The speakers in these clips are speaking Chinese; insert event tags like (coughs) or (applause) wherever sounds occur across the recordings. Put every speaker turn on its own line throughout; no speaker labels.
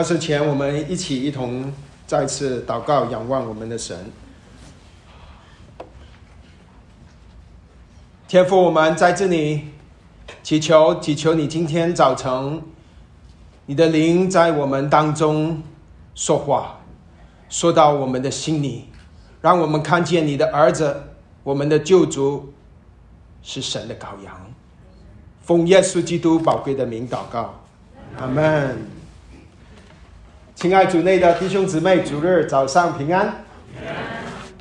开始前，我们一起一同再次祷告，仰望我们的神。天父，我们在这里祈求，祈求你今天早晨，你的灵在我们当中说话，说到我们的心里，让我们看见你的儿子，我们的救主是神的羔羊。奉耶稣基督宝贵的名祷告，阿门。亲爱主内的弟兄姊妹，主日早上平安。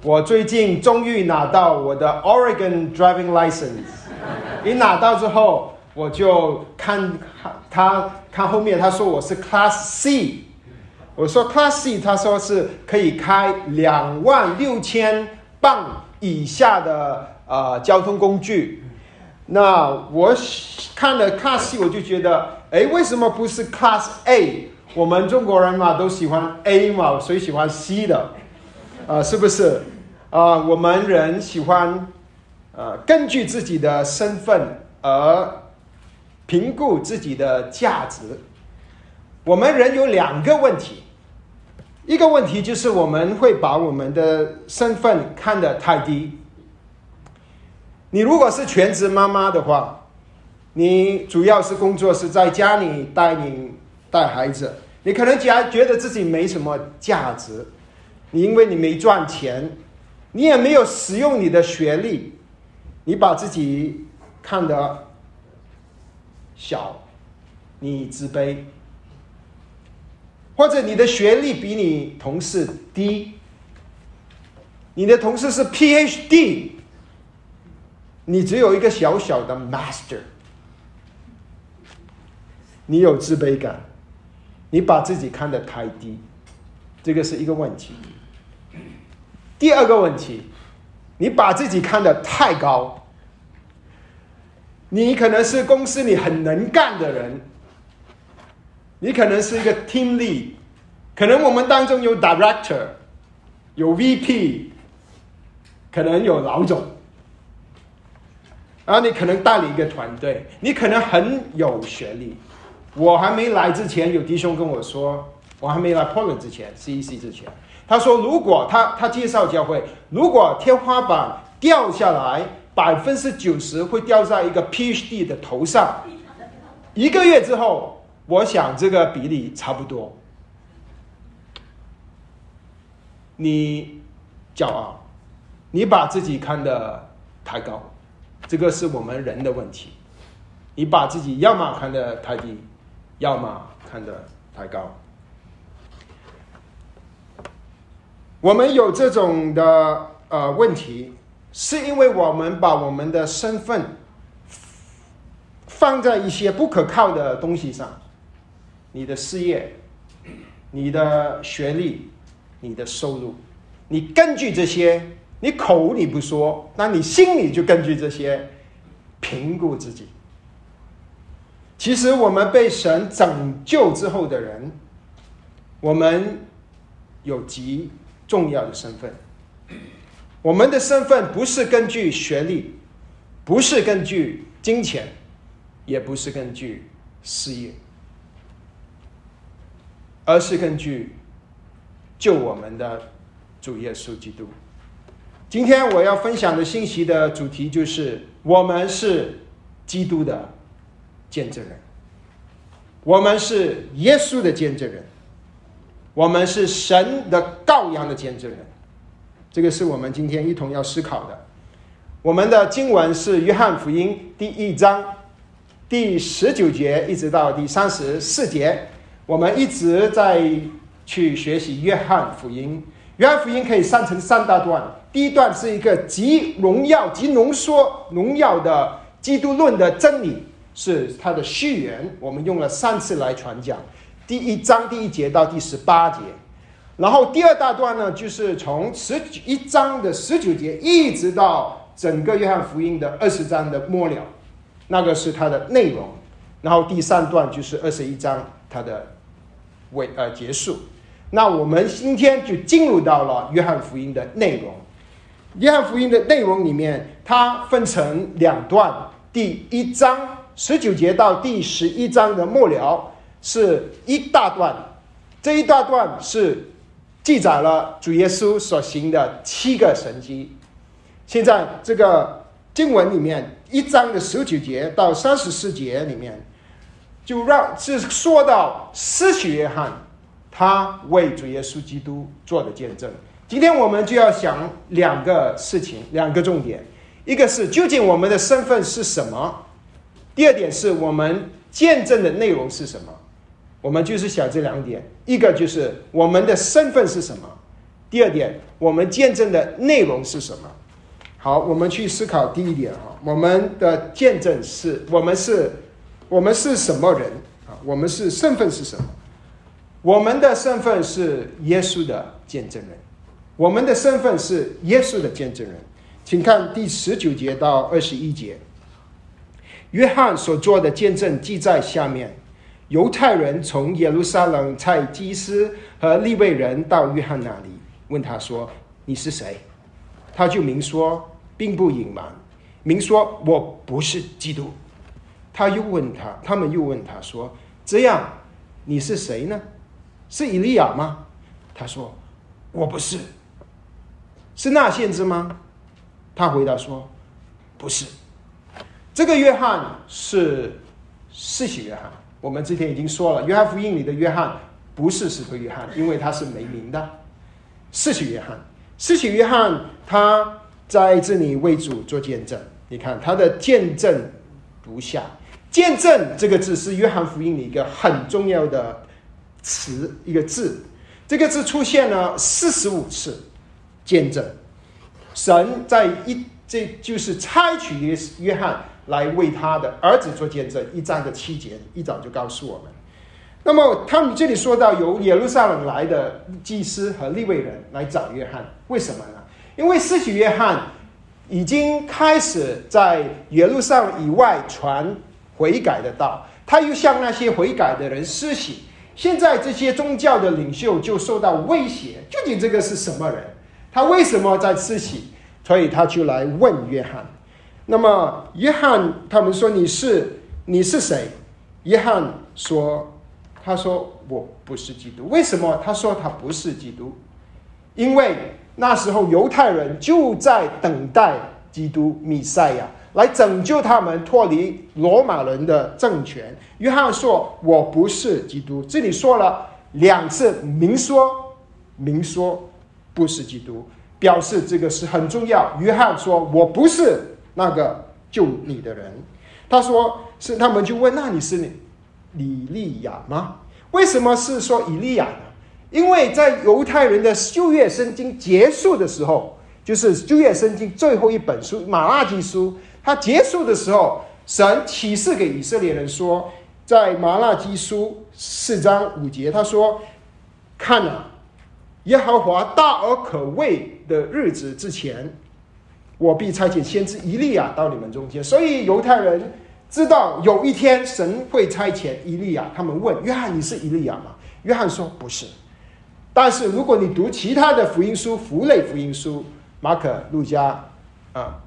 我最近终于拿到我的 Oregon driving license。一拿到之后，我就看他看后面，他说我是 Class C。我说 Class C，他说是可以开两万六千磅以下的呃交通工具。那我看了 Class C，我就觉得，哎，为什么不是 Class A？我们中国人嘛，都喜欢 A 嘛，谁喜欢 C 的？啊，是不是？啊，我们人喜欢，呃，根据自己的身份而评估自己的价值。我们人有两个问题，一个问题就是我们会把我们的身份看得太低。你如果是全职妈妈的话，你主要是工作是在家里带领。带孩子，你可能觉觉得自己没什么价值，你因为你没赚钱，你也没有使用你的学历，你把自己看得小，你自卑，或者你的学历比你同事低，你的同事是 PhD，你只有一个小小的 Master，你有自卑感。你把自己看得太低，这个是一个问题。第二个问题，你把自己看得太高。你可能是公司里很能干的人，你可能是一个 team lead，可能我们当中有 director，有 VP，可能有老总，然后你可能带领一个团队，你可能很有学历。我还没来之前，有弟兄跟我说，我还没来 Poland 之前，CEC 之前，他说如果他他介绍教会，如果天花板掉下来，百分之九十会掉在一个 PhD 的头上。一个月之后，我想这个比例差不多。你骄傲，你把自己看得太高，这个是我们人的问题。你把自己要么看得太低。要么看得太高，我们有这种的呃问题，是因为我们把我们的身份放在一些不可靠的东西上，你的事业、你的学历、你的收入，你根据这些，你口里不说，那你心里就根据这些评估自己。其实我们被神拯救之后的人，我们有极重要的身份。我们的身份不是根据学历，不是根据金钱，也不是根据事业，而是根据救我们的主耶稣基督。今天我要分享的信息的主题就是：我们是基督的。见证人，我们是耶稣的见证人，我们是神的羔羊的见证人，这个是我们今天一同要思考的。我们的经文是约翰福音第一章第十九节一直到第三十四节，我们一直在去学习约翰福音。约翰福音可以分成三大段，第一段是一个极荣耀、极浓缩、荣耀的基督论的真理。是它的序言，我们用了三次来传讲，第一章第一节到第十八节，然后第二大段呢，就是从十一章的十九节一直到整个约翰福音的二十章的末了，那个是它的内容，然后第三段就是二十一章它的尾呃结束，那我们今天就进入到了约翰福音的内容，约翰福音的内容里面，它分成两段，第一章。十九节到第十一章的末了是一大段，这一大段是记载了主耶稣所行的七个神迹。现在这个经文里面一章的十九节到三十四节里面，就让是说到施洗约翰他为主耶稣基督做的见证。今天我们就要想两个事情，两个重点，一个是究竟我们的身份是什么，第二点是我们见证的内容是什么。我们就是想这两点，一个就是我们的身份是什么，第二点我们见证的内容是什么。好，我们去思考第一点哈，我们的见证是我们是，我们是什么人啊？我们是身份是什么？我们的身份是耶稣的见证人。我们的身份是耶稣的见证人，请看第十九节到二十一节。约翰所做的见证记在下面：犹太人从耶路撒冷派祭司和利未人到约翰那里，问他说：“你是谁？”他就明说，并不隐瞒，明说：“我不是基督。”他又问他，他们又问他说：“这样，你是谁呢？是以利亚吗？”他说：“我不是。”是那先知吗？他回答说：“不是。”这个约翰是世袭约翰。我们之前已经说了，《约翰福音》里的约翰不是使徒约翰，因为他是没名的。世袭约翰，世袭约翰他在这里为主做见证。你看他的见证如下：“见证”这个字是《约翰福音》里一个很重要的词，一个字。这个字出现了四十五次。见证，神在一，这就是差取约约翰来为他的儿子做见证。一章的七节一早就告诉我们。那么他们这里说到由耶路撒冷来的祭司和利未人来找约翰，为什么呢？因为施洗约翰已经开始在耶路撒冷以外传悔改的道，他又向那些悔改的人施洗。现在这些宗教的领袖就受到威胁，究竟这个是什么人？他为什么在施洗？所以他就来问约翰。那么约翰他们说你是你是谁？约翰说：“他说我不是基督。为什么？他说他不是基督，因为那时候犹太人就在等待基督弥赛亚来拯救他们脱离罗马人的政权。约翰说我不是基督。这里说了两次，明说明说。”不是基督，表示这个是很重要。约翰说：“我不是那个救你的人。”他说：“是他们就问，那你是以利亚吗？为什么是说以利亚呢？因为在犹太人的旧约圣经结束的时候，就是旧约圣经最后一本书《马拉基书》，它结束的时候，神启示给以色列人说，在马拉基书四章五节，他说：‘看啊。’”耶和华大而可畏的日子之前，我必差遣先知以利亚到你们中间。所以犹太人知道有一天神会差遣以利亚。他们问约翰：“你是以利亚吗？”约翰说：“不是。”但是如果你读其他的福音书，福类福音书，马可、路加、啊、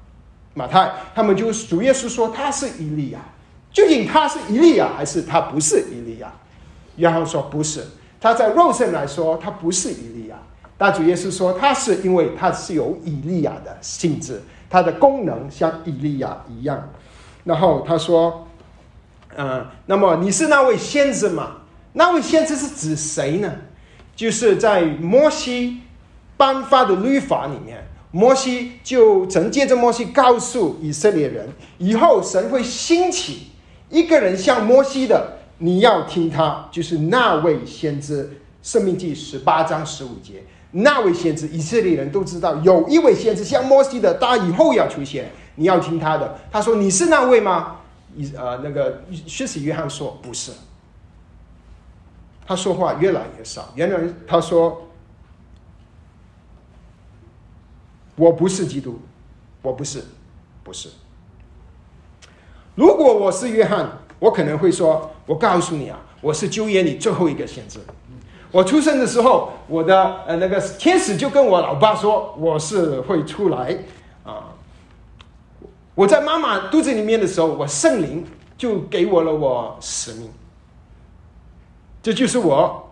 马太，他们就主耶稣说他是以利亚。究竟他是以利亚还是他不是以利亚？约翰说：“不是。”他在肉身来说，他不是以利亚。但主耶稣说，他是因为他是有以利亚的性质，他的功能像以利亚一样。然后他说：“嗯，那么你是那位先知吗？那位先知是指谁呢？就是在摩西颁发的律法里面，摩西就曾借着摩西告诉以色列人，以后神会兴起一个人像摩西的。”你要听他，就是那位先知，《生命记》十八章十五节，那位先知，以色列人都知道有一位先知像摩西的，他以后要出现，你要听他的。他说：“你是那位吗？”以呃，那个薛使约翰说：“不是。”他说话越来越少。原来他说：“我不是基督，我不是，不是。如果我是约翰。”我可能会说：“我告诉你啊，我是救援你最后一个先知。我出生的时候，我的呃那个天使就跟我老爸说，我是会出来啊。我在妈妈肚子里面的时候，我圣灵就给我了我使命。这就是我。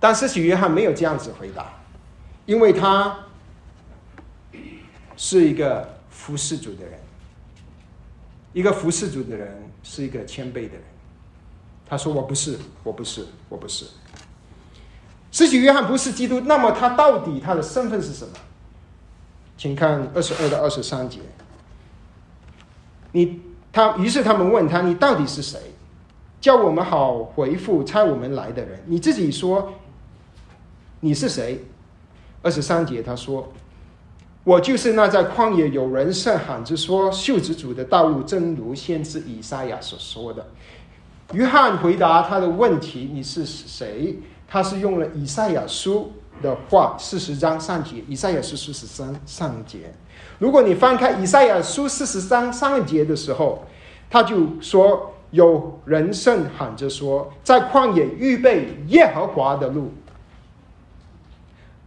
但是许约翰没有这样子回答，因为他是一个服侍主的人，一个服侍主的人是一个谦卑的人。他说：“我不是，我不是，我不是。”使徒约翰不是基督，那么他到底他的身份是什么？请看二十二到二十三节。你他于是他们问他：“你到底是谁？叫我们好回复差我们来的人。你自己说你是谁？”二十三节他说：“我就是那在旷野有人声喊着说秀子主的道路，正如先知以赛亚所说的。”约翰回答他的问题：“你是谁？”他是用了以赛亚书的话，四十章上节，以赛亚书四十三上节。如果你翻开以赛亚书四十三上节的时候，他就说有人声喊着说，在旷野预备耶和华的路，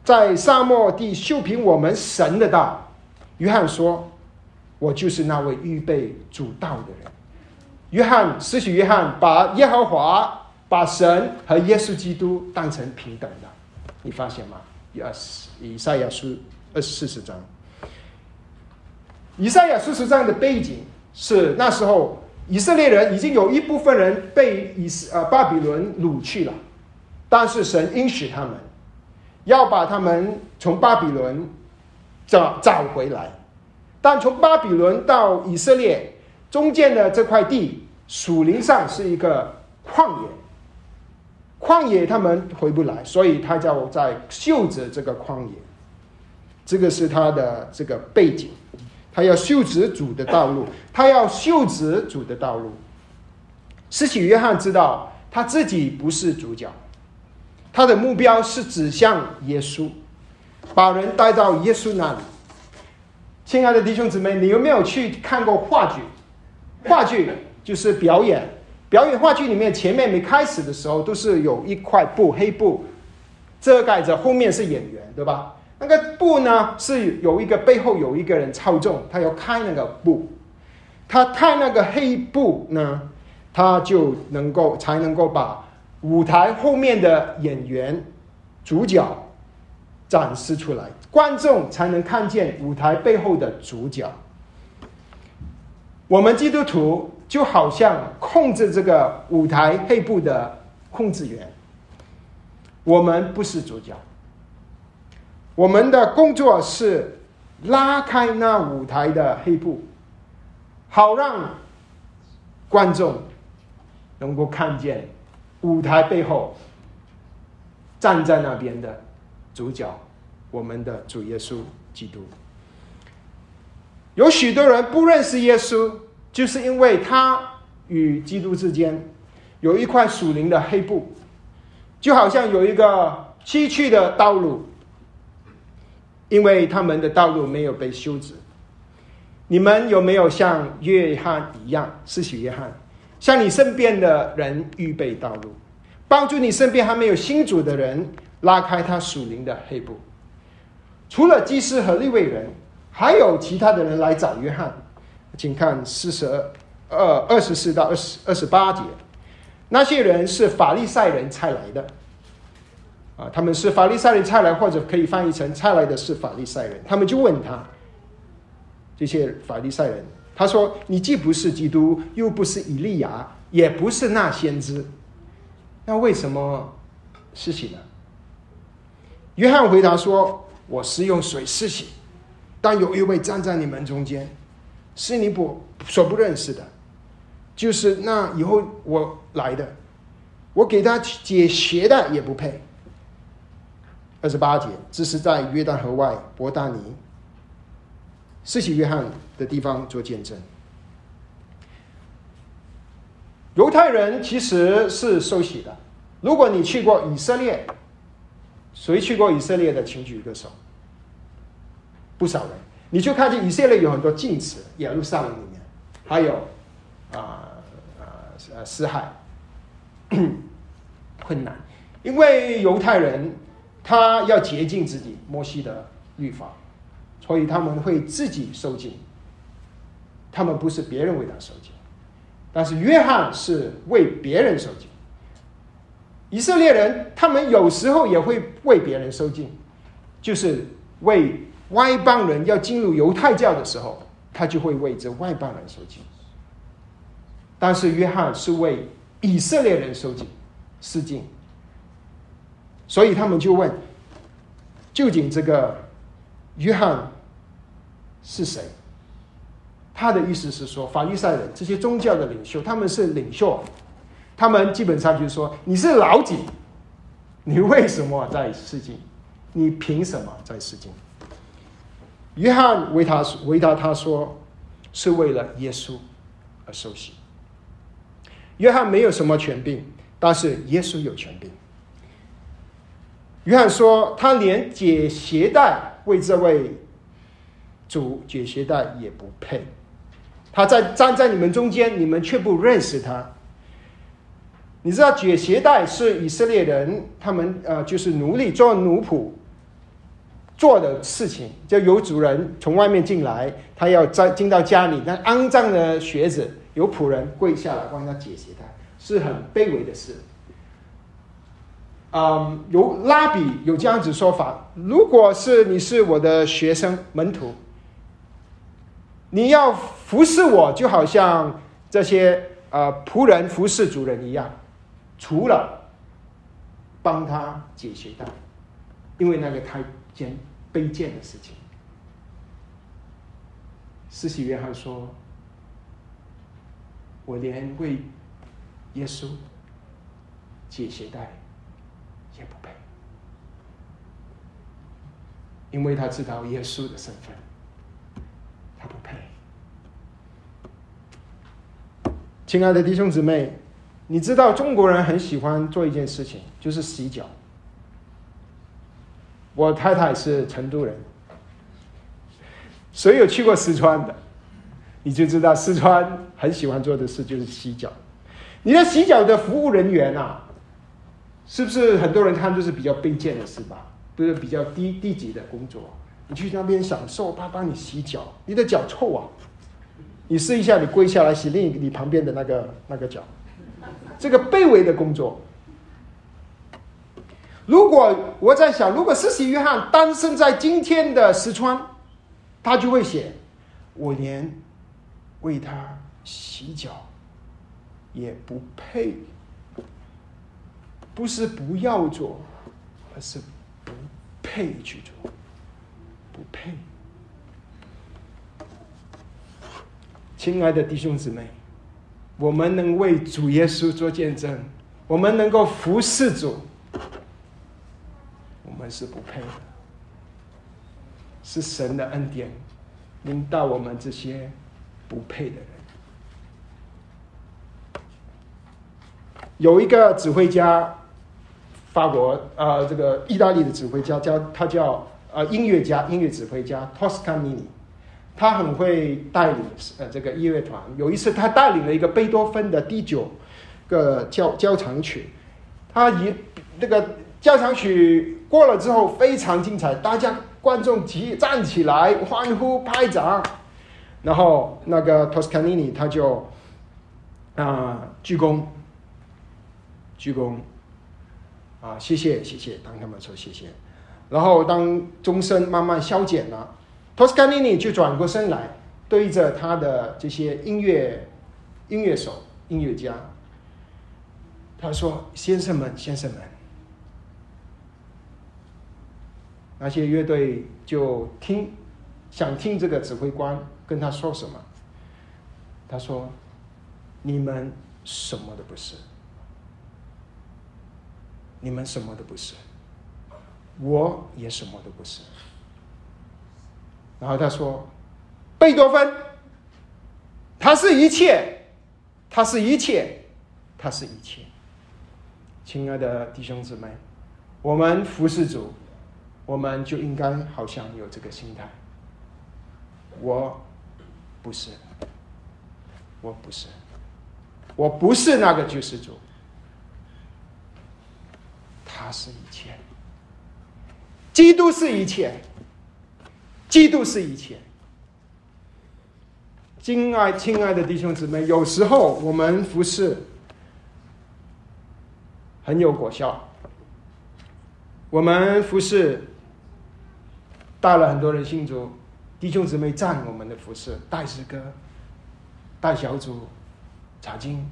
在沙漠地修平我们神的道。约翰说：“我就是那位预备主道的人。”约翰，使徒约翰把耶和华。把神和耶稣基督当成平等的，你发现吗？以以赛亚书二十四十章，以赛亚四十章的背景是那时候以色列人已经有一部分人被以呃巴比伦掳去了，但是神应许他们要把他们从巴比伦找找回来，但从巴比伦到以色列中间的这块地属灵上是一个旷野。旷野他们回不来，所以他叫在修直这个旷野。这个是他的这个背景，他要袖子主的道路，他要袖子主的道路。施洗约翰知道他自己不是主角，他的目标是指向耶稣，把人带到耶稣那里。亲爱的弟兄姊妹，你有没有去看过话剧？话剧就是表演。表演话剧里面，前面没开始的时候，都是有一块布，黑布遮盖着，后面是演员，对吧？那个布呢，是有一个背后有一个人操纵，他要开那个布，他开那个黑布呢，他就能够才能够把舞台后面的演员、主角展示出来，观众才能看见舞台背后的主角。我们基督徒。就好像控制这个舞台黑布的控制员，我们不是主角，我们的工作是拉开那舞台的黑布，好让观众能够看见舞台背后站在那边的主角，我们的主耶稣基督。有许多人不认识耶稣。就是因为他与基督之间有一块属灵的黑布，就好像有一个崎岖的道路，因为他们的道路没有被修直。你们有没有像约翰一样，是许约翰，向你身边的人预备道路，帮助你身边还没有新主的人拉开他属灵的黑布？除了祭司和立位人，还有其他的人来找约翰。请看四十二二二十四到二十二十八节，那些人是法利赛人差来的，啊，他们是法利赛人差来，或者可以翻译成差来的是法利赛人。他们就问他，这些法利赛人，他说：“你既不是基督，又不是以利亚，也不是那先知，那为什么施洗呢？”约翰回答说：“我是用水施洗，但有一位站在你们中间。”是你不所不认识的，就是那以后我来的，我给他解鞋带也不配。二十八节，这是在约旦河外伯大尼，施洗约翰的地方做见证。犹太人其实是受洗的。如果你去过以色列，谁去过以色列的，请举一个手。不少人。你就看见以色列有很多禁词，耶路撒冷里面，还有啊啊呃死海 (coughs) 困难，因为犹太人他要洁净自己，摩西的律法，所以他们会自己受尽，他们不是别人为他受尽，但是约翰是为别人受尽，
以色列人他们有时候也会为别人收敬，就是为外邦人要进入犹太教的时候，他就会为这外邦人收敬。但是约翰是为以色列人收敬、施敬，所以他们就问：究竟这个约翰是谁？他的意思是说，法利赛人这些宗教的领袖，他们是领袖，他们基本上就是说，你是老几？你为什么在施敬？你凭什么在施敬？约翰为他回答他说，是为了耶稣而受洗。约翰没有什么权柄，但是耶稣有权柄。约翰说，他连解鞋带为这位主解鞋带也不配。他在站在你们中间，你们却不认识他。你知道解鞋带是以色列人他们呃，就是奴隶做奴仆做的事情，就有主人从外面进来，他要在进到家里，那肮脏的学子，有仆人跪下来帮他解鞋带，是很卑微的事。嗯，有拉比有这样子说法：如果是你是我的学生门徒。你要服侍我，就好像这些呃仆人服侍主人一样，除了帮他解鞋带，因为那个太件卑贱的事情。施洗约翰说：“我连为耶稣解鞋带也不配，因为他知道耶稣的身份。”他不配，亲爱的弟兄姊妹，你知道中国人很喜欢做一件事情，就是洗脚。我太太是成都人，谁有去过四川的，你就知道四川很喜欢做的事就是洗脚。你的洗脚的服务人员啊，是不是很多人看都是比较卑贱的，是吧？都是比较低低级的工作。你去那边享受，他帮你洗脚，你的脚臭啊！你试一下，你跪下来洗另一个你旁边的那个那个脚，这个卑微的工作。如果我在想，如果施洗约翰诞生在今天的四川，他就会写：我连为他洗脚也不配，不是不要做，而是不配去做。不配，亲爱的弟兄姊妹，我们能为主耶稣做见证，我们能够服侍主，是不配的，是神的恩典临到我们这些不配的人。有一个指挥家，法国呃，这个意大利的指挥家叫他叫。呃，音乐家、音乐指挥家 Toscanini，他很会带领呃这个音乐团。有一次，他带领了一个贝多芬的第九个交交响曲，他一那个交响曲过了之后非常精彩，大家观众齐站起来欢呼拍掌，然后那个 Toscanini 他就啊鞠躬，鞠躬，啊谢谢谢谢，当他们说谢谢。然后，当钟声慢慢消减了，托斯卡尼尼就转过身来，对着他的这些音乐音乐手、音乐家，他说：“先生们，先生们。”那些乐队就听，想听这个指挥官跟他说什么。他说：“你们什么都不是，你们什么都不是。”我也什么都不是。然后他说：“贝多芬，他是一切，他是一切，他是一切。”亲爱的弟兄姊妹，我们服侍主，我们就应该好像有这个心态。我不是，我不是，我不是那个救世主，他是一切。基督是一切，基督是一切。亲爱亲爱的弟兄姊妹，有时候我们服侍，很有果效。我们服侍带了很多人信主，弟兄姊妹赞我们的服侍，带诗歌、带小组、查经，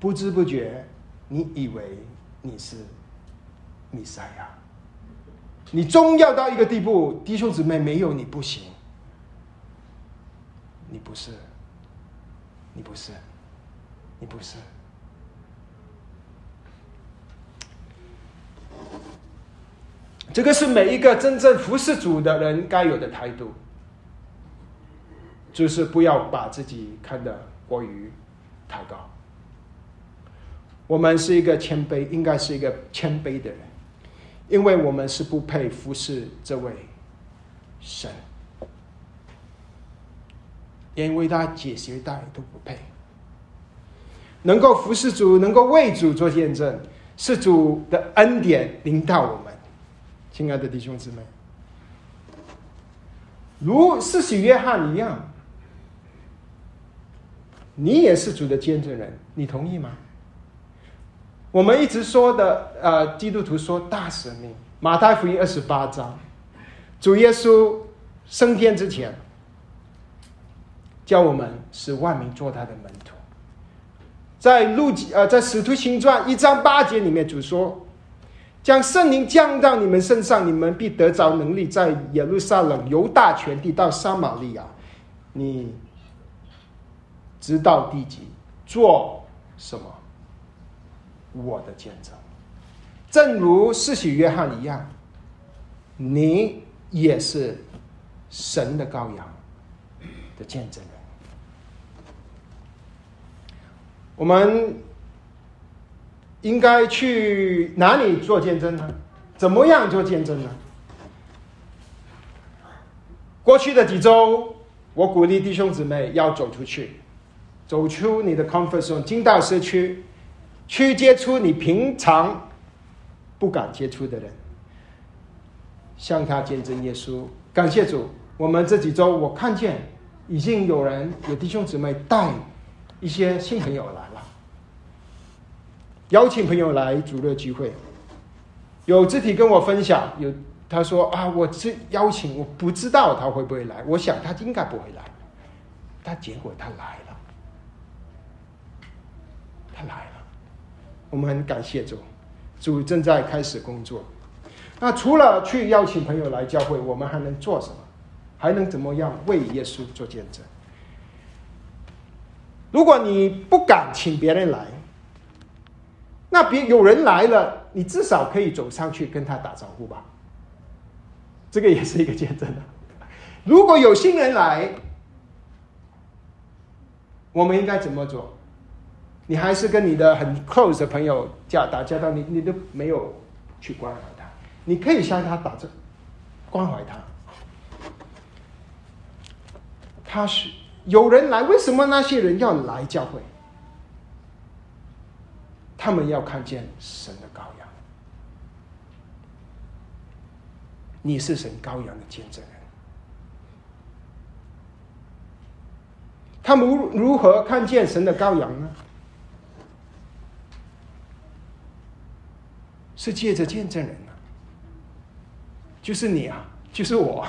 不知不觉，你以为你是弥赛亚，你终要到一个地步，弟兄姊妹没有你不行，你不是，你不是，你不是。这个是每一个真正服侍主的人该有的态度，就是不要把自己看得过于太高。我们是一个谦卑，应该是一个谦卑的人，因为我们是不配服侍这位神，连为他解鞋带都不配。能够服侍主，能够为主做见证，是主的恩典领导我们。亲爱的弟兄姊妹，如四喜约翰一样，你也是主的见证人，你同意吗？我们一直说的，呃，基督徒说大使命，马太福音二十八章，主耶稣升天之前，叫我们使万民做他的门徒。在路呃，在使徒行传一章八节里面，主说。将圣灵降到你们身上，你们必得着能力，在耶路撒冷、犹大全地到撒玛利亚，你知道地极做什么？我的见证，正如世袭约翰一样，你也是神的羔羊的见证人。我们。应该去哪里做见证呢？怎么样做见证呢？过去的几周，我鼓励弟兄姊妹要走出去，走出你的 comfort zone，进到社区，去接触你平常不敢接触的人，向他见证耶稣。感谢主，我们这几周我看见已经有人有弟兄姊妹带一些新朋友来。邀请朋友来主乐聚会，有肢体跟我分享，有他说啊，我是邀请，我不知道他会不会来，我想他应该不会来，但结果他来了，他来了，我们很感谢主，主正在开始工作。那除了去邀请朋友来教会，我们还能做什么？还能怎么样为耶稣做见证？如果你不敢请别人来，那别有人来了，你至少可以走上去跟他打招呼吧。这个也是一个见证啊。如果有新人来，我们应该怎么做？你还是跟你的很 close 的朋友叫打交道，你你都没有去关怀他，你可以向他打着关怀他。他是有人来，为什么那些人要来教会？他们要看见神的羔羊，你是神羔羊的见证人。他们如何看见神的羔羊呢？是借着见证人啊，就是你啊，就是我。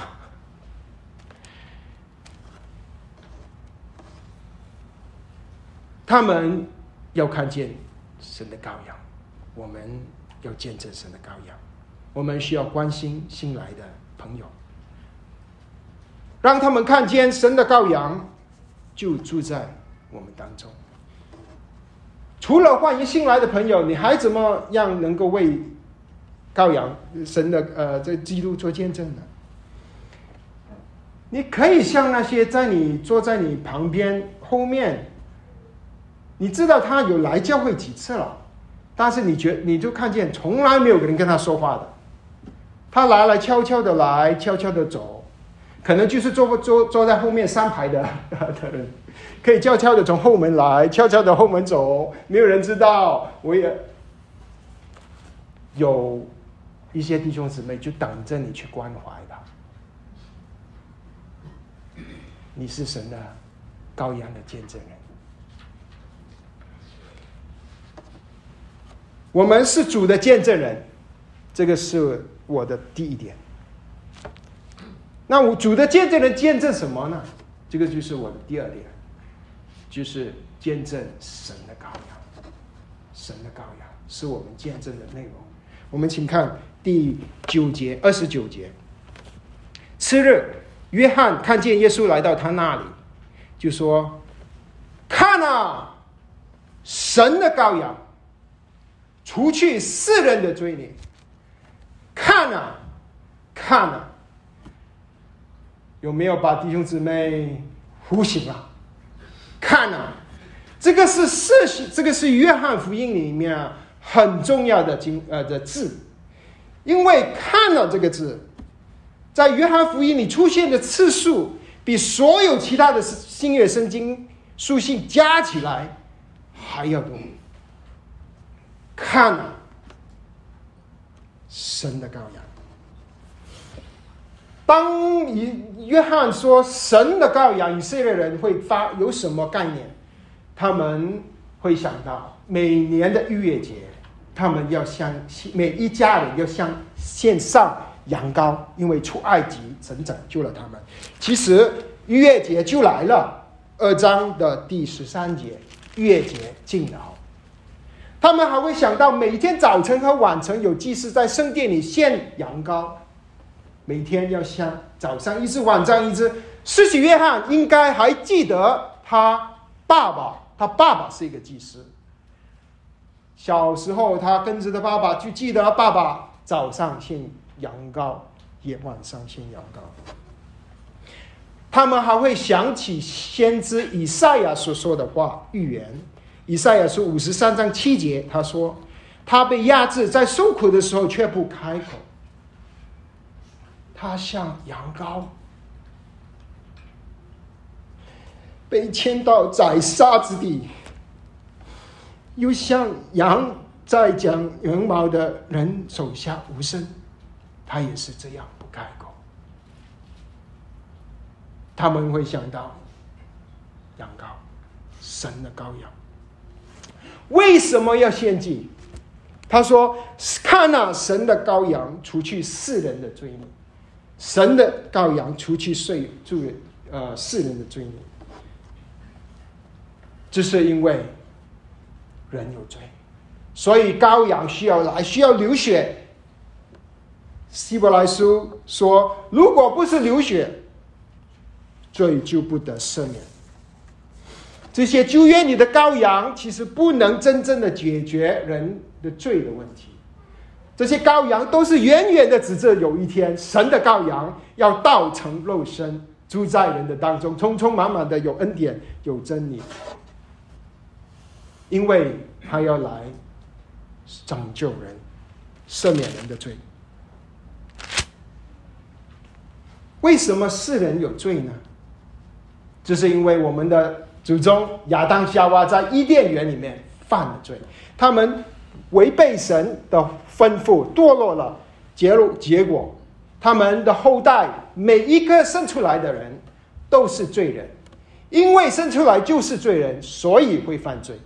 他们要看见。神的羔羊，我们要见证神的羔羊。我们需要关心新来的朋友，让他们看见神的羔羊就住在我们当中。除了欢迎新来的朋友，你还怎么样能够为羔羊神的呃这基督做见证呢？你可以像那些在你坐在你旁边后面。你知道他有来教会几次了，但是你觉你就看见从来没有人跟他说话的，他来了悄悄的来，悄悄的走，可能就是坐坐坐在后面三排的 (laughs) 的人，可以悄悄的从后门来，悄悄的后门走，没有人知道。我也有一些弟兄姊妹就等着你去关怀他，你是神的羔羊的见证人。我们是主的见证人，这个是我的第一点。那我主的见证人见证什么呢？这个就是我的第二点，就是见证神的羔羊。神的羔羊是我们见证的内容。我们请看第九节、二十九节。次日，约翰看见耶稣来到他那里，就说：“看啊，神的羔羊，除去世人的罪孽。看啊，看啊。”有没有把弟兄姊妹呼醒了？看啊，这个是四，这个是约翰福音里面很重要的经呃的字，因为看了这个字，在约翰福音里出现的次数比所有其他的新约圣经书信加起来还要多。看啊，神的羔羊。当以约翰说神的羔羊，以色列人会发有什么概念？他们会想到每年的逾越节，他们要向每一家人要向献上羊羔，因为出埃及神拯救了他们。其实逾越节就来了，二章的第十三节，逾越节近了。他们还会想到每天早晨和晚晨有祭司在圣殿里献羊羔。每天要像早上一只，晚上一只。施洗约翰应该还记得他爸爸，他爸爸是一个祭司。小时候他跟着他爸爸，就记得爸爸早上献羊羔，也晚上献羊羔。他们还会想起先知以赛亚所说的话预言。以赛亚书五十三章七节，他说：“他被压制，在受苦的时候却不开口。”他像羊羔，被牵到宰杀之地，又像羊在讲羊毛的人手下无声。他也是这样不开口。他们会想到羊羔，神的羔羊。为什么要献祭？他说：“看那神的羔羊，除去世人的罪孽。”神的羔羊除去罪，罪呃世人的罪孽，这是因为人有罪，所以羔羊需要来，需要流血。希伯来书说，如果不是流血，罪就不得赦免。这些旧约里的羔羊，其实不能真正的解决人的罪的问题。这些羔羊都是远远的指着有一天，神的羔羊要道成肉身，住在人的当中，充充满满的有恩典、有真理，因为他要来拯救人、赦免人的罪。为什么世人有罪呢？就是因为我们的祖宗亚当夏娃在伊甸园里面犯了罪，他们违背神的。吩咐堕落了，结果结果，他们的后代每一个生出来的人都是罪人，因为生出来就是罪人，所以会犯罪。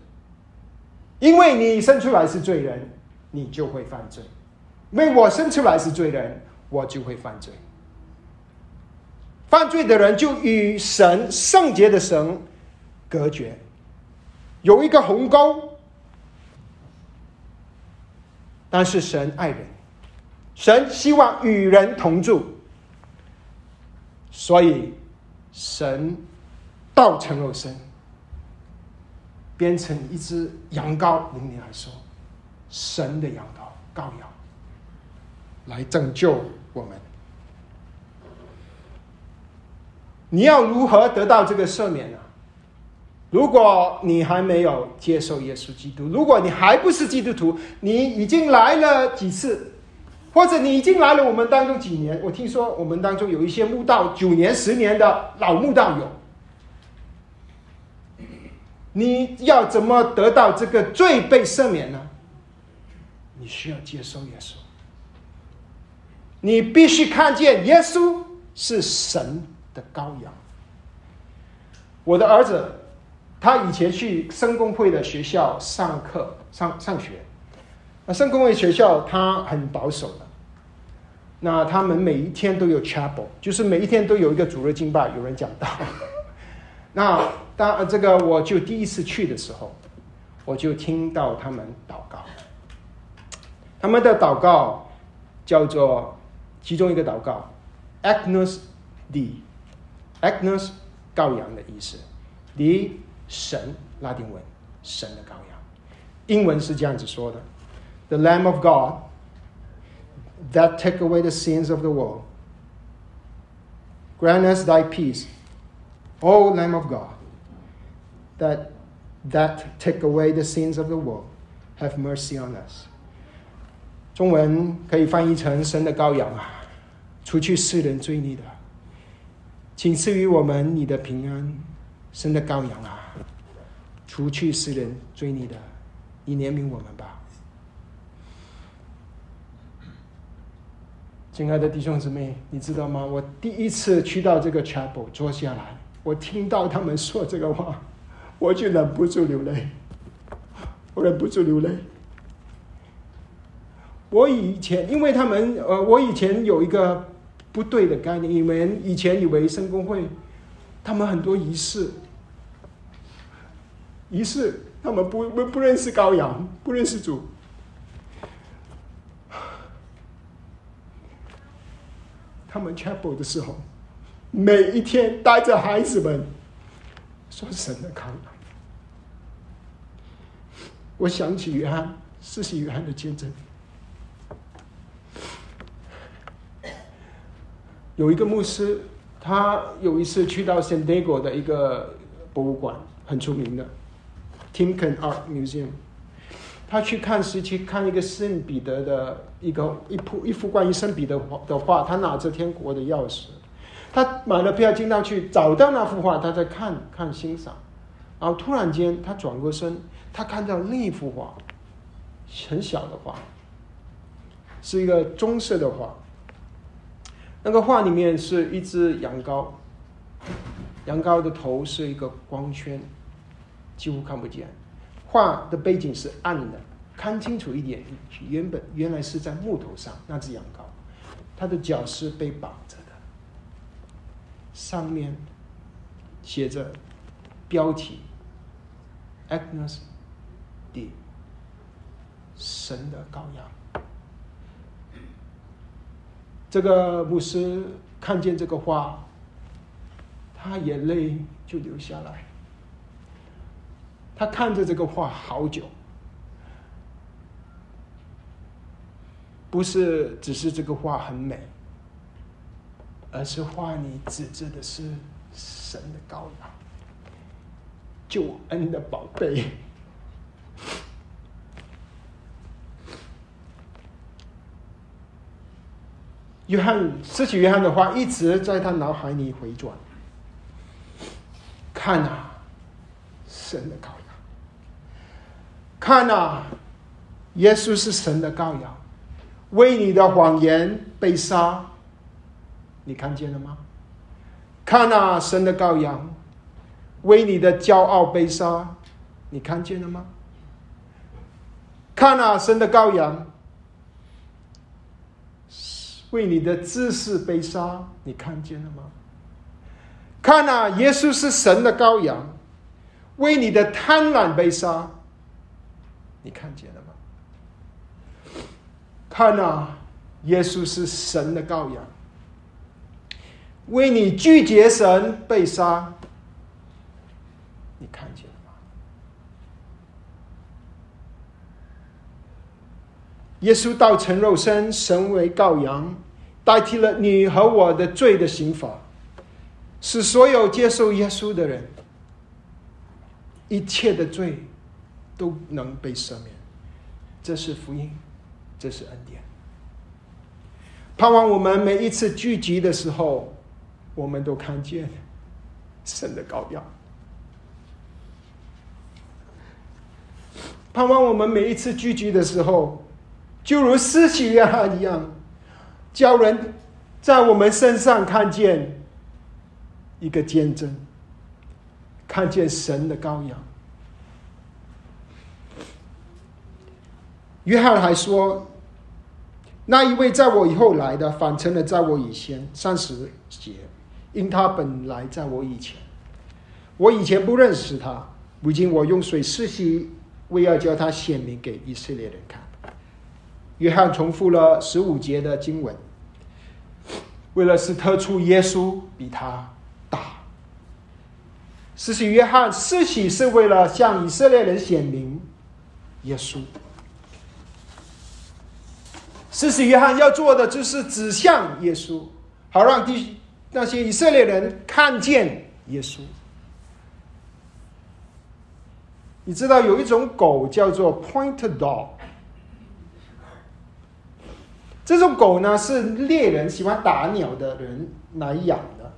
因为你生出来是罪人，你就会犯罪；因为我生出来是罪人，我就会犯罪。犯罪的人就与神圣洁的神隔绝，有一个鸿沟。但是神爱人，神希望与人同住，所以神道成肉身，变成一只羊羔。灵里来说，神的羊羔羔羊，来拯救我们。你要如何得到这个赦免呢？如果你还没有接受耶稣基督，如果你还不是基督徒，你已经来了几次，或者你已经来了我们当中几年，我听说我们当中有一些墓道九年、十年的老墓道友，你要怎么得到这个罪被赦免呢？你需要接受耶稣，你必须看见耶稣是神的羔羊。我的儿子。他以前去圣公会的学校上课、上上学，那圣公会学校他很保守的，那他们每一天都有 chapel，就是每一天都有一个主日敬拜，有人讲道。(laughs) 那当这个我就第一次去的时候，我就听到他们祷告，他们的祷告叫做其中一个祷告，Agnus Dei，Agnus 羔羊的意思，D 神拉丁文神的羔羊，英文是这样子说的：The Lamb of God that take away the sins of the world. Grant us thy peace, O Lamb of God, that that take away the sins of the world. Have mercy on us. 中文可以翻译成“神的羔羊啊，除去世人罪孽的，请赐予我们你的平安。神的羔羊啊， 除去世人罪孽的，你怜悯我们吧。”亲爱的弟兄姊妹，你知道吗？我第一次去到这个 chapel 坐下来，我听到他们说这个话，我就忍不住流泪，我忍不住流泪。我以前，因为他们，呃，我以前有一个不对的概念，因为以前以为圣公会，他们很多仪式，于是，他们不不不认识羔羊，不认识主。他们 chapel 的时候，每一天带着孩子们说神的羔羊。我想起约翰，四喜约翰的见证。有一个牧师，他有一次去到 San Diego 的一个博物馆，很出名的 Timken Art Museum。他去看时去看一个圣彼得的一个一幅一幅关于圣彼得的画，他拿着天国的钥匙，他买了票进到去，找到那幅画，他在看看欣赏，然后突然间他转过身，他看到另一幅画，很小的画，是一个棕色的画。那个画里面是一只羊羔，羊羔的头是一个光圈，几乎看不见。画的背景是暗的，看清楚一点，原本原来是在木头上那只羊羔，它的脚是被绑着的，上面写着标题 “Agnes D，神的羔羊”。这个牧师看见这个画，他眼泪就流下来。他看着这个画好久，不是只是这个画很美，而是画里指着的是神的羔羊，救恩的宝贝。约翰，失去约翰的话一直在他脑海里回转。看啊，神的羔羊。看啊，耶稣是神的羔羊，为你的谎言被杀，你看见了吗？看啊，神的羔羊，为你的骄傲被杀，你看见了吗？看啊，神的羔羊，为你的知识被杀，你看见了吗？看啊，耶稣是神的羔羊，为你的贪婪被杀。你看见了吗？看呐，耶稣是神的羔羊，为你拒绝神被杀。你看见了吗？耶稣道成肉身，神为羔羊，代替了你和我的罪的刑罚，使所有接受耶稣的人，一切的罪。都能被赦免，这是福音，这是恩典。盼望我们每一次聚集的时候，我们都看见神的羔羊。盼望我们每一次聚集的时候，就如施洗约翰一样，叫人在我们身上看见一个见证，看见神的羔羊。约翰还说，那一位在我以后来的，反成了在我以前。三十节，因他本来在我以前，我以前不认识他，如今我用水施洗，为要叫他显明给以色列人看。约翰重复了十五节的经文，为了是特出耶稣比他大。施洗约翰施洗是为了向以色列人显明耶稣。施洗约翰要做的就是指向耶稣，好让第那些以色列人看见耶稣。你知道有一种狗叫做 Point Dog，这种狗呢是猎人喜欢打鸟的人来养的。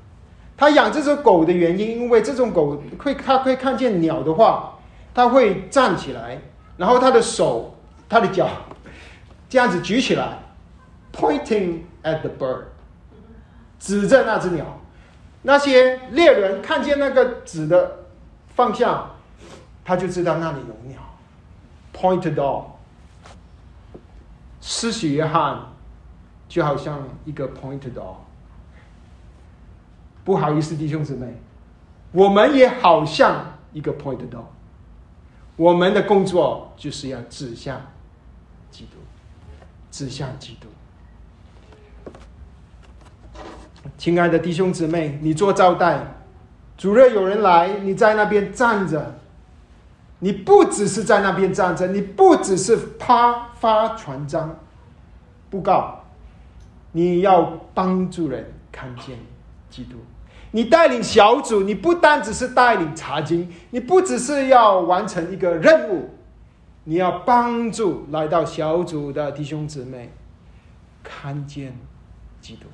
他养这种狗的原因，因为这种狗会，它会看见鸟的话，它会站起来，然后它的手、它的脚这样子举起来，pointing at the bird，指着那只鸟。那些猎人看见那个指的方向，他就知道那里有鸟。Point dog，施洗约翰就好像一个 point dog。不好意思，弟兄姊妹，我们也好像一个 point dog。我们的工作就是要指向基督，指向基督。亲爱的弟兄姊妹，你做招待，主任有人来，你在那边站着，你不只是在那边站着，你不只是发发传章布告，你要帮助人看见基督。你带领小组，你不单只是带领查经，你不只是要完成一个任务，你要帮助来到小组的弟兄姊妹看见基督。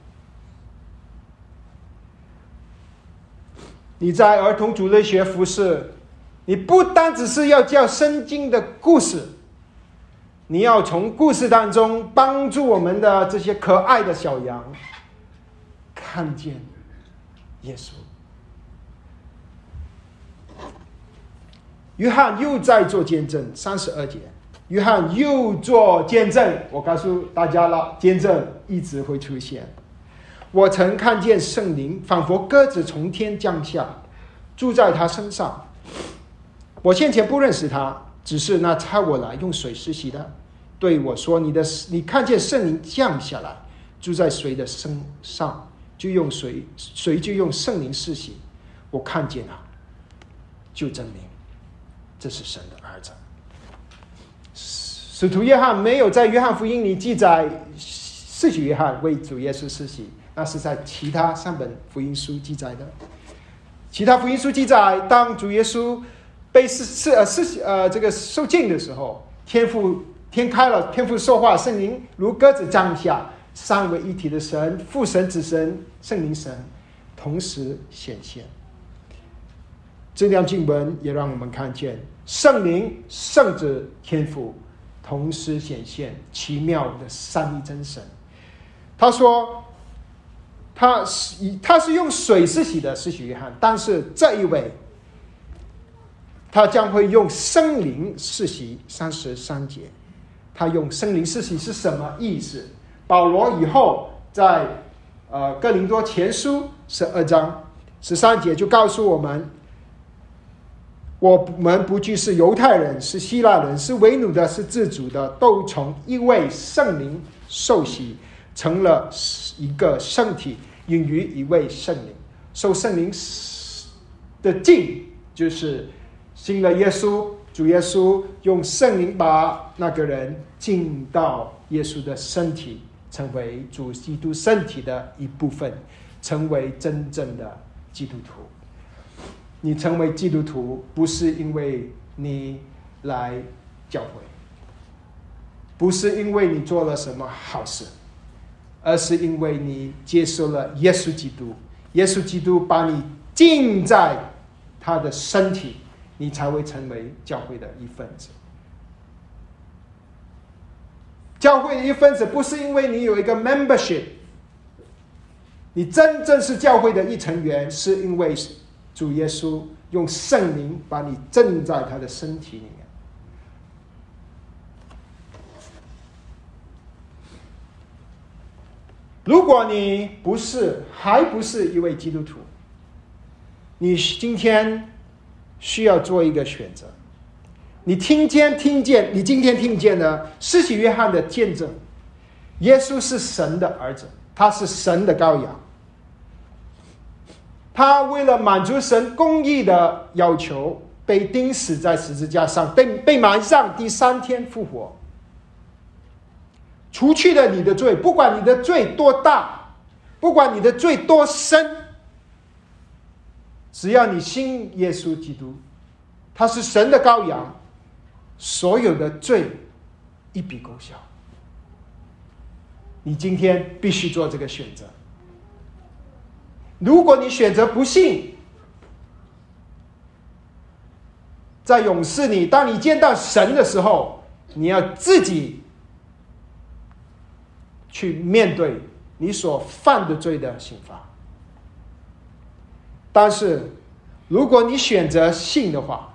你在儿童主类学服饰，你不单只是要教圣经的故事，你要从故事当中帮助我们的这些可爱的小羊看见。耶稣，约翰又在做见证，三十二节，约翰又做见证。我告诉大家了，见证一直会出现。我曾看见圣灵仿佛鸽子从天降下，住在他身上。我先前不认识他，只是那差我来用水施洗的对我说：“你的你看见圣灵降下来，住在谁的身上？”就用谁，谁就用圣灵施洗。我看见了，就证明这是神的儿子。使徒约翰没有在约翰福音里记载施洗约翰为主耶稣施洗，那是在其他三本福音书记载的。其他福音书记载，当主耶稣被施施呃施呃这个受浸的时候，天父天开了，天父说话，圣灵如鸽子降下。三位一体的神，父神、子神、圣灵神，同时显现。这条经文也让我们看见圣灵、圣子、天父同时显现，奇妙的三一真神。他说：“他是以他是用水施洗的，施洗约翰，但是这一位，他将会用圣灵施洗。”三十三节，他用圣灵施洗是什么意思？保罗以后在呃哥林多前书十二章十三节就告诉我们：我们不惧是犹太人，是希腊人，是为奴的，是自主的，都从一位圣灵受洗，成了一个圣体，隐于一位圣灵。受圣灵的敬，就是信了耶稣，主耶稣用圣灵把那个人进到耶稣的身体。成为主基督身体的一部分，成为真正的基督徒。你成为基督徒，不是因为你来教会，不是因为你做了什么好事，而是因为你接受了耶稣基督。耶稣基督把你浸在他的身体，你才会成为教会的一份子。教会的一份子不是因为你有一个 membership，你真正是教会的一成员，是因为主耶稣用圣灵把你镇在他的身体里面。如果你不是还不是一位基督徒，你今天需要做一个选择。你听见听见，你今天听见的施洗约翰的见证，耶稣是神的儿子，他是神的羔羊。他为了满足神公义的要求，被钉死在十字架上，被被埋葬，第三天复活，除去了你的罪。不管你的罪多大，不管你的罪多深，只要你信耶稣基督，他是神的羔羊，所有的罪一笔勾销。你今天必须做这个选择。如果你选择不信，在勇士里，当你见到神的时候，你要自己去面对你所犯的罪的刑罚。但是，如果你选择信的话，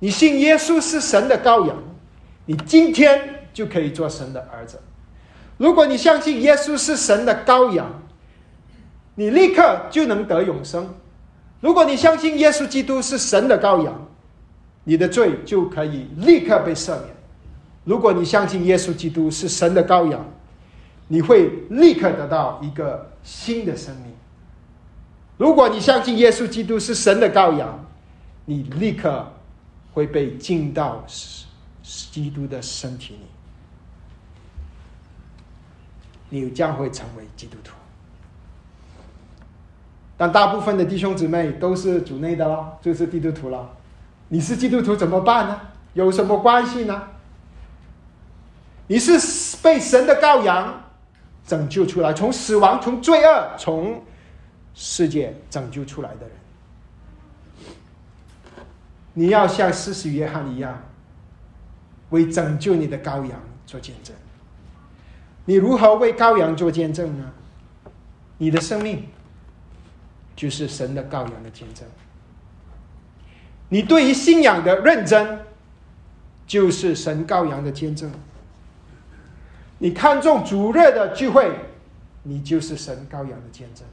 你信耶稣是神的羔羊，你今天就可以做神的儿子。如果你相信耶稣是神的羔羊，你立刻就能得永生。如果你相信耶稣基督是神的羔羊，你的罪就可以立刻被赦免。如果你相信耶稣基督是神的羔羊，你会立刻得到一个新的生命。如果你相信耶稣基督是神的羔羊，你立刻会被进到基督的身体里。你将会成为基督徒，但大部分的弟兄姊妹都是主内的了，就是基督徒了。你是基督徒怎么办呢？有什么关系呢？你是被神的羔羊拯救出来，从死亡、从罪恶、从世界拯救出来的人。你要像施洗约翰一样，为拯救你的羔羊做见证。你如何为羔羊做见证呢？你的生命就是神的羔羊的见证。你对于信仰的认真，就是神羔羊的见证。你看重主日的聚会，你就是神羔羊的见证。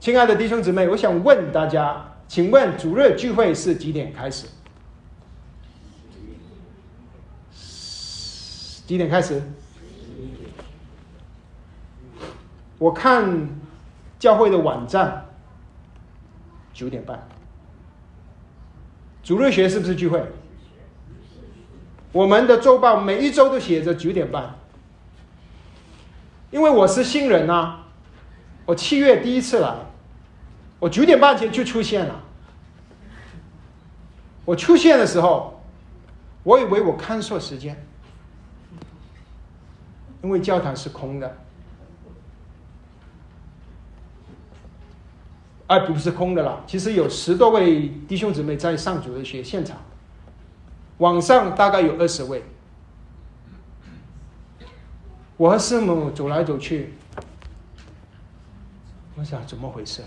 亲爱的弟兄姊妹，我想问大家，请问主日聚会是几点开始？几点开始？我看教会的网站，九点半。主日学是不是聚会？我们的周报每一周都写着九点半。因为我是新人呐，我七月第一次来，我九点半前就出现了。我出现的时候，我以为我看错时间。因为教堂是空的，哎不是空的了。其实有十多位弟兄姊妹在上主的学现场，网上大概有二十位。我和师母走来走去，我想怎么回事？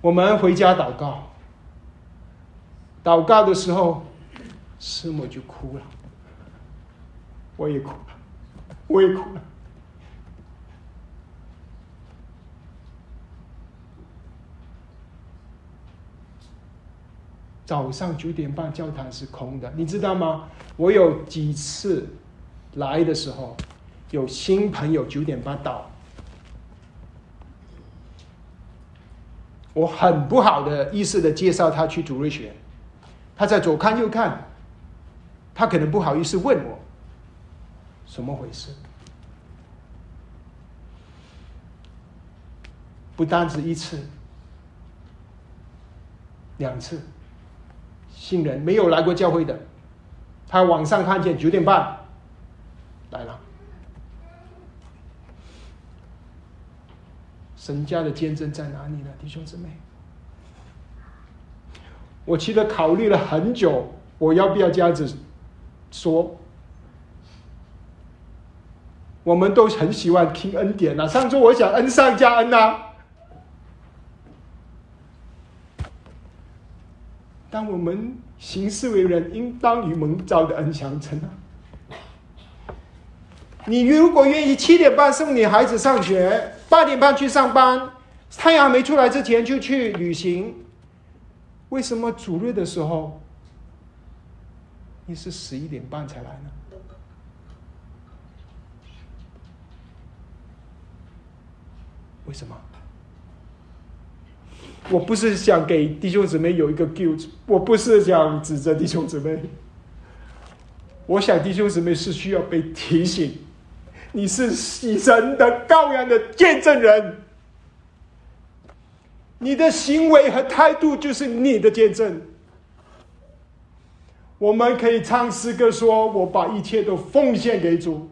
我们回家祷告。祷告的时候，师母就哭了，我也哭了，我也哭了。早上九点半教堂是空的，你知道吗？我有几次来的时候，有新朋友九点半到，我很不好的意思的介绍他去主日学。他在左看右看，他可能不好意思问我，什么回事？不单止一次、两次，新人没有来过教会的，他网上看见九点半来了，神家的见证在哪里呢，弟兄姊妹？我其实考虑了很久，我要不要这样子说？我们都很喜欢听恩典呐。上周我想恩上加恩呐，但我们行事为人，应当与蒙召的恩相称啊！你如果愿意七点半送你孩子上学，八点半去上班，太阳没出来之前就去旅行，为什么主日的时候你是十一点半才来呢？为什么？我不是想给弟兄姊妹有一个 guilt，我不是想指责弟兄姊妹。我想弟兄姊妹是需要被提醒，你是死神的羔羊的见证人，你的行为和态度就是你的见证。我们可以唱诗歌说：“我把一切都奉献给主。”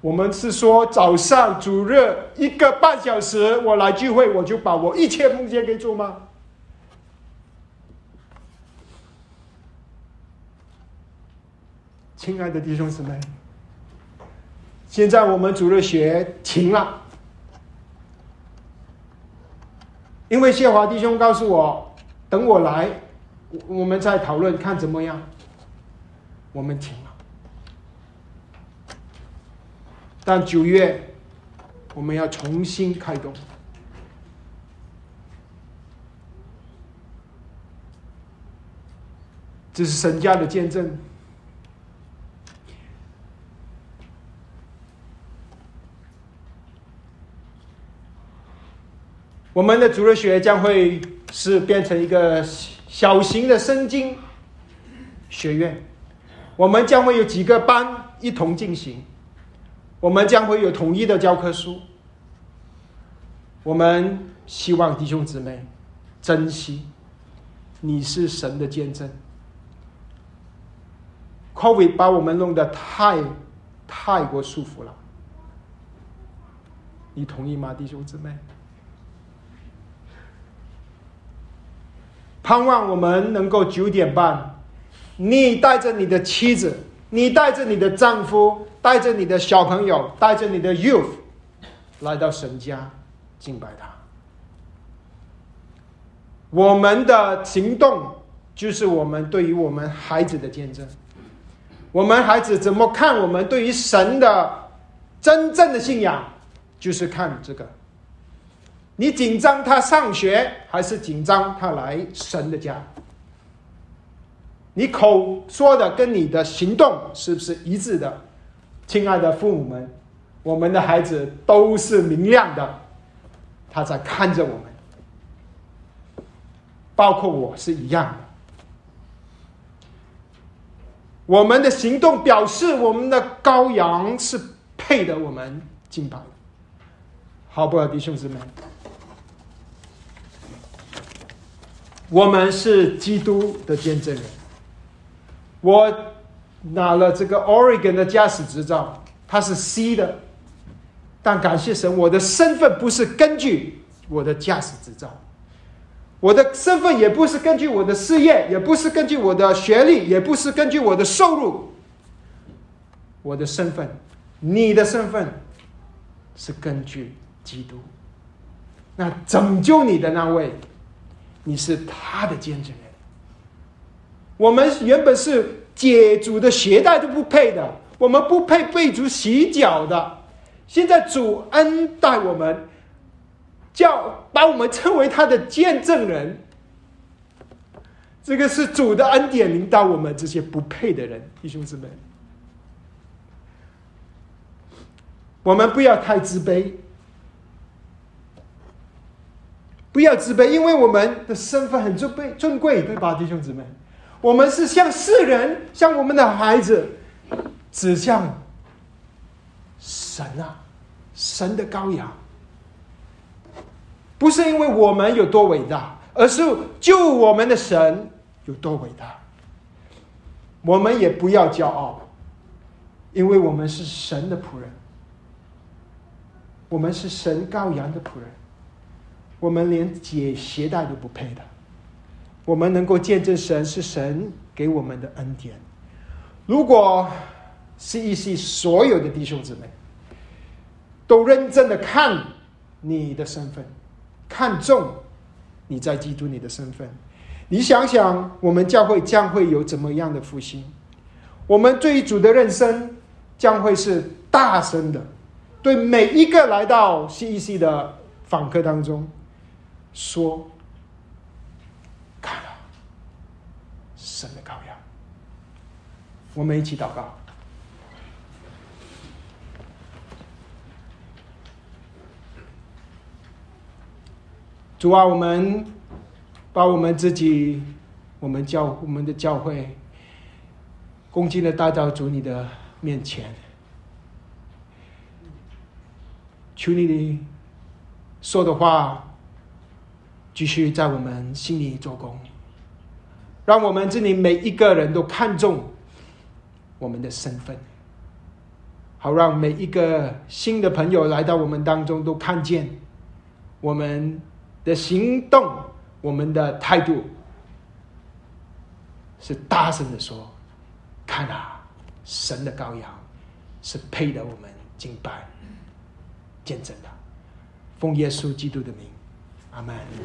我们是说早上主日一个半小时我来聚会，我就把我一切奉献给主吗？亲爱的弟兄姊妹，现在我们主日学停了，因为谢华弟兄告诉我，等我来，我们再讨论看怎么样。我们停了。但九月，我们要重新开动。这是神家的见证。我们的主日学将会是变成一个小型的圣经学院，我们将会有几个班一同进行。我们将会有统一的教科书。我们希望弟兄姊妹珍惜，你是神的见证。Covid 把我们弄得太太过束缚了，你同意吗，弟兄姊妹？盼望我们能够九点半，你带着你的妻子，你带着你的丈夫。带着你的小朋友，带着你的 youth 来到神家敬拜他。我们的行动就是我们对于我们孩子的见证。我们孩子怎么看我们对于神的真正的信仰，就是看这个。你紧张他上学，还是紧张他来神的家？你口说的跟你的行动是不是一致的？亲爱的父母们，我们的孩子都是明亮的，他在看着我们，包括我是一样的。我们的行动表示我们的羔羊是配得我们敬拜的，好不好，弟兄姊妹？我们是基督的见证人，我。拿了这个 Oregon 的驾驶执照，它是 C 的，但感谢神，我的身份不是根据我的驾驶执照，我的身份也不是根据我的事业，也不是根据我的学历，也不是根据我的收入，我的身份，你的身份是根据基督，那拯救你的那位，你是他的见证人，我们原本是。解主的鞋带都不配的，我们不配被主洗脚的。现在主恩待我们，叫把我们称为他的见证人。这个是主的恩典领导我们这些不配的人，弟兄姊妹。我们不要太自卑，不要自卑，因为我们的身份很尊贵，尊贵，对吧，弟兄姊妹？我们是向世人，向我们的孩子，指向神啊，神的羔羊。不是因为我们有多伟大，而是救我们的神有多伟大。我们也不要骄傲，因为我们是神的仆人，我们是神羔羊的仆人，我们连解鞋带都不配的。我们能够见证神是神给我们的恩典。如果 C.E.C 所有的弟兄姊妹都认真的看你的身份，看重你在基督你的身份，你想想，我们教会将会有怎么样的复兴？我们对主的认生将会是大声的，对每一个来到 CEC 的访客当中说：“看了神的羔羊。”我们一起祷告。主啊，我们把我们自己、我们教、我们的教会，恭敬的带到主你的面前，求你说的话继续在我们心里做工，让我们这里每一个人都看重我们的身份，好让每一个新的朋友来到我们当中都看见我们。的行动，我们的态度是大声的说：“看啊，神的羔羊是配得我们敬拜、见证的。”奉耶稣基督的名，Amen.